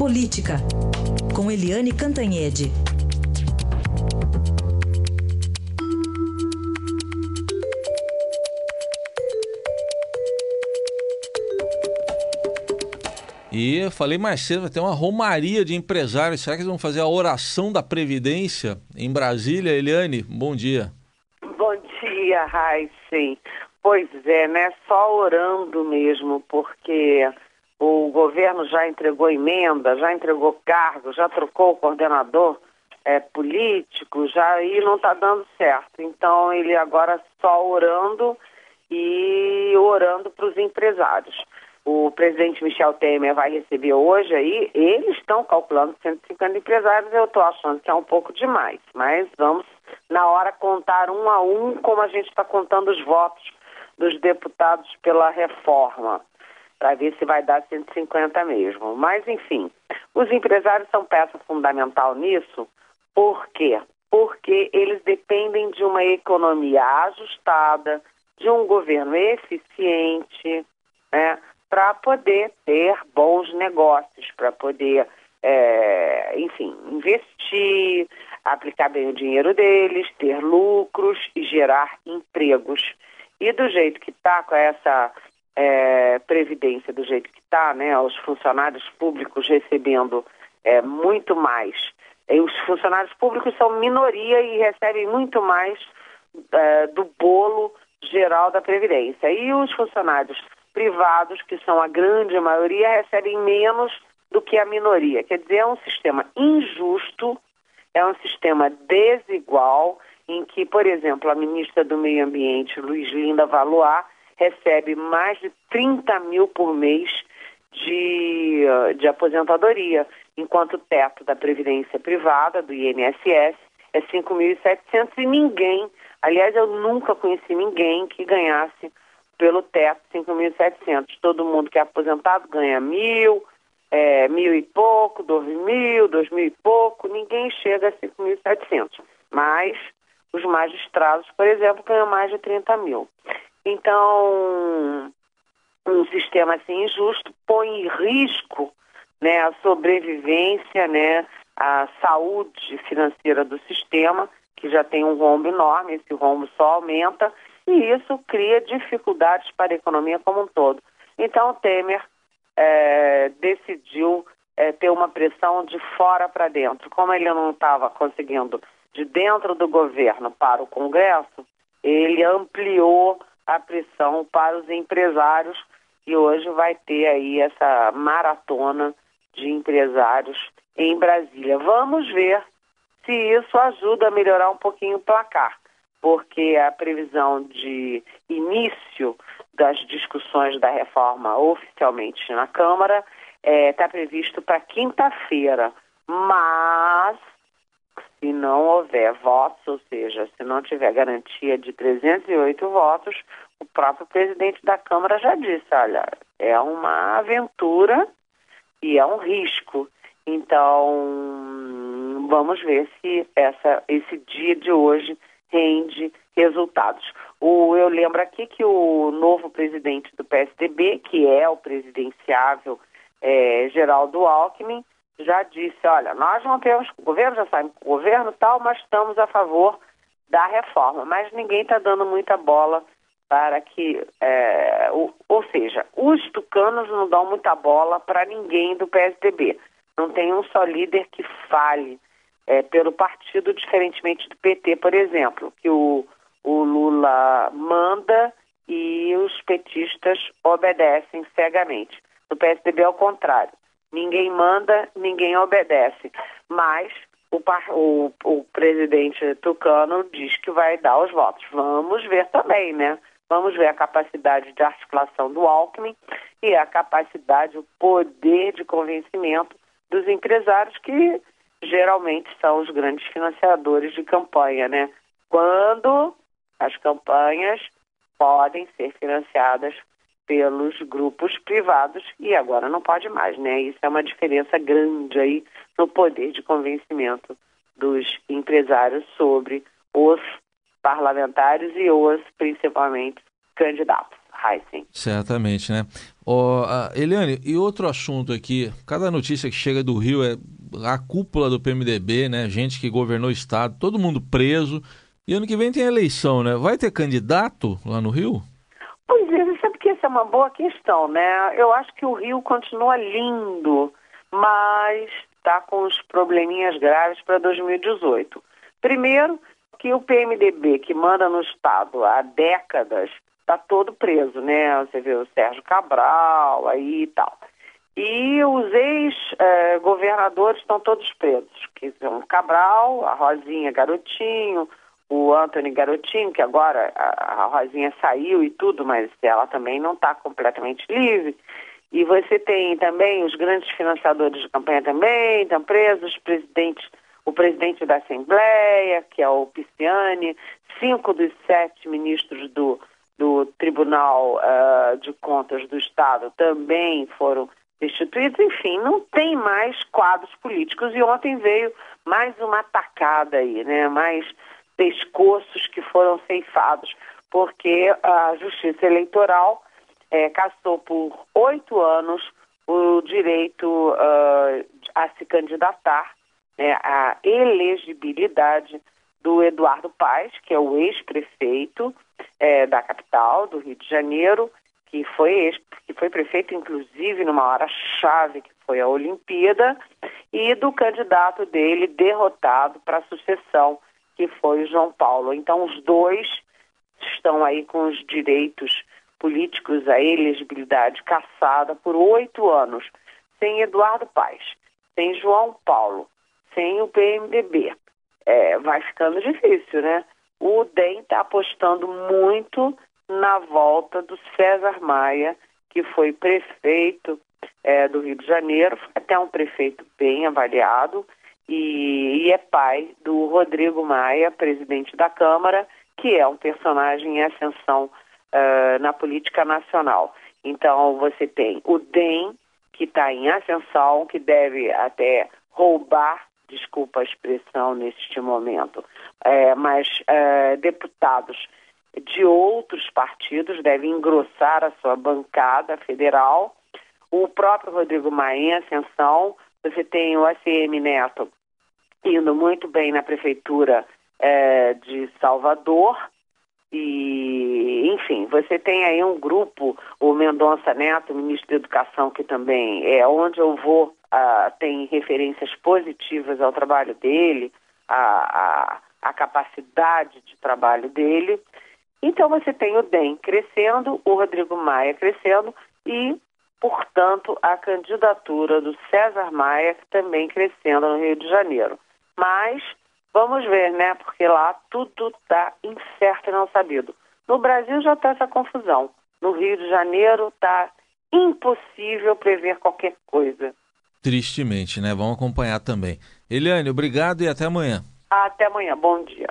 Política, com Eliane Cantanhede. E falei mais cedo, vai ter uma romaria de empresários. Será que eles vão fazer a oração da Previdência em Brasília? Eliane, bom dia. Bom dia, Raíssen. Pois é, né? Só orando mesmo, porque o governo já entregou emenda, já entregou cargo, já trocou o coordenador é, político, já aí não está dando certo. Então ele agora só orando e orando para os empresários o presidente Michel Temer vai receber hoje aí, eles estão calculando 150 empresários, eu estou achando que é um pouco demais, mas vamos na hora contar um a um como a gente está contando os votos dos deputados pela reforma, para ver se vai dar 150 mesmo. Mas, enfim, os empresários são peça fundamental nisso, por quê? Porque eles dependem de uma economia ajustada, de um governo eficiente, né? para poder ter bons negócios, para poder, é, enfim, investir, aplicar bem o dinheiro deles, ter lucros e gerar empregos. E do jeito que está, com essa é, previdência do jeito que está, né, os funcionários públicos recebendo é, muito mais. E os funcionários públicos são minoria e recebem muito mais é, do bolo geral da Previdência. E os funcionários privados, que são a grande maioria, recebem menos do que a minoria. Quer dizer, é um sistema injusto, é um sistema desigual, em que, por exemplo, a ministra do Meio Ambiente, Luiz Linda Valois, recebe mais de 30 mil por mês de, de aposentadoria, enquanto o teto da Previdência Privada, do INSS, é 5.700 e ninguém, aliás, eu nunca conheci ninguém que ganhasse pelo teto 5.700. Todo mundo que é aposentado ganha mil, é, mil e pouco, dois mil, dois mil e pouco, ninguém chega a 5.700. Mas os magistrados, por exemplo, ganham mais de 30 mil. Então, um sistema assim injusto põe em risco né, a sobrevivência, né, a saúde financeira do sistema, que já tem um rombo enorme, esse rombo só aumenta, e isso cria dificuldades para a economia como um todo. Então, Temer é, decidiu é, ter uma pressão de fora para dentro. Como ele não estava conseguindo de dentro do governo para o Congresso, ele ampliou a pressão para os empresários e hoje vai ter aí essa maratona de empresários em Brasília. Vamos ver se isso ajuda a melhorar um pouquinho o placar porque a previsão de início das discussões da reforma oficialmente na Câmara está é, tá previsto para quinta-feira, mas se não houver votos, ou seja, se não tiver garantia de 308 votos, o próprio presidente da Câmara já disse, olha, é uma aventura e é um risco. Então, vamos ver se essa, esse dia de hoje rende resultados. O, eu lembro aqui que o novo presidente do PSDB, que é o presidenciável é, Geraldo Alckmin, já disse, olha, nós não temos, governo já sabe o governo tal, mas estamos a favor da reforma, mas ninguém está dando muita bola para que, é, o, ou seja, os tucanos não dão muita bola para ninguém do PSDB. Não tem um só líder que fale é, pelo partido, diferentemente do PT, por exemplo, que o, o Lula manda e os petistas obedecem cegamente. No PSDB é o contrário. Ninguém manda, ninguém obedece. Mas o, o, o presidente Tucano diz que vai dar os votos. Vamos ver também, né? Vamos ver a capacidade de articulação do Alckmin e a capacidade, o poder de convencimento dos empresários que geralmente são os grandes financiadores de campanha, né? Quando as campanhas podem ser financiadas pelos grupos privados e agora não pode mais, né? Isso é uma diferença grande aí no poder de convencimento dos empresários sobre os parlamentares e os, principalmente, candidatos. Heisen. Certamente, né? Oh, Eliane, e outro assunto aqui, cada notícia que chega do Rio é a cúpula do PMDB, né? Gente que governou o estado, todo mundo preso. E ano que vem tem eleição, né? Vai ter candidato lá no Rio? Pois é, você sabe que essa é uma boa questão, né? Eu acho que o Rio continua lindo, mas está com os probleminhas graves para 2018. Primeiro, que o PMDB, que manda no Estado há décadas, está todo preso, né? Você vê o Sérgio Cabral aí e tal. E os ex-governadores estão todos presos, que são Cabral, a Rosinha Garotinho, o Anthony Garotinho, que agora a, Rosinha saiu e tudo, mas ela também não está completamente livre. E você tem também os grandes financiadores de campanha também, estão presos, o presidente da Assembleia, que é o Pisciani, cinco dos sete ministros do, do Tribunal uh, de Contas do Estado também foram destituídos. Enfim, não tem mais quadros políticos. E ontem veio mais uma atacada aí, né? Mais pescoços que foram ceifados, porque a Justiça Eleitoral é, caçou por oito anos o direito uh, a se candidatar, né, a elegibilidade do Eduardo Paes, que é o ex-prefeito é, da capital, do Rio de Janeiro, que foi, ex, que foi prefeito, inclusive, numa hora-chave, que foi a Olimpíada, e do candidato dele derrotado para a sucessão, que foi o João Paulo. Então, os dois estão aí com os direitos políticos, a elegibilidade caçada por oito anos, sem Eduardo Paes, sem João Paulo, sem o PMDB. É, vai ficando difícil, né? O DEM está apostando muito na volta do César Maia, que foi prefeito é, do Rio de Janeiro, até um prefeito bem avaliado, e, e é pai do Rodrigo Maia, presidente da Câmara, que é um personagem em ascensão uh, na política nacional. Então, você tem o DEM, que está em ascensão, que deve até roubar, desculpa a expressão neste momento, é, mas é, deputados de outros partidos devem engrossar a sua bancada federal. O próprio Rodrigo Maia em ascensão, você tem o ACM Neto indo muito bem na prefeitura é, de Salvador. E, enfim, você tem aí um grupo, o Mendonça Neto, ministro da Educação, que também é onde eu vou, uh, tem referências positivas ao trabalho dele, a, a capacidade de trabalho dele. Então você tem o DEM crescendo, o Rodrigo Maia crescendo e, portanto, a candidatura do César Maia também crescendo no Rio de Janeiro. Mas vamos ver, né? Porque lá tudo está incerto e não sabido. No Brasil já está essa confusão. No Rio de Janeiro está impossível prever qualquer coisa. Tristemente, né? Vamos acompanhar também. Eliane, obrigado e até amanhã. Até amanhã. Bom dia.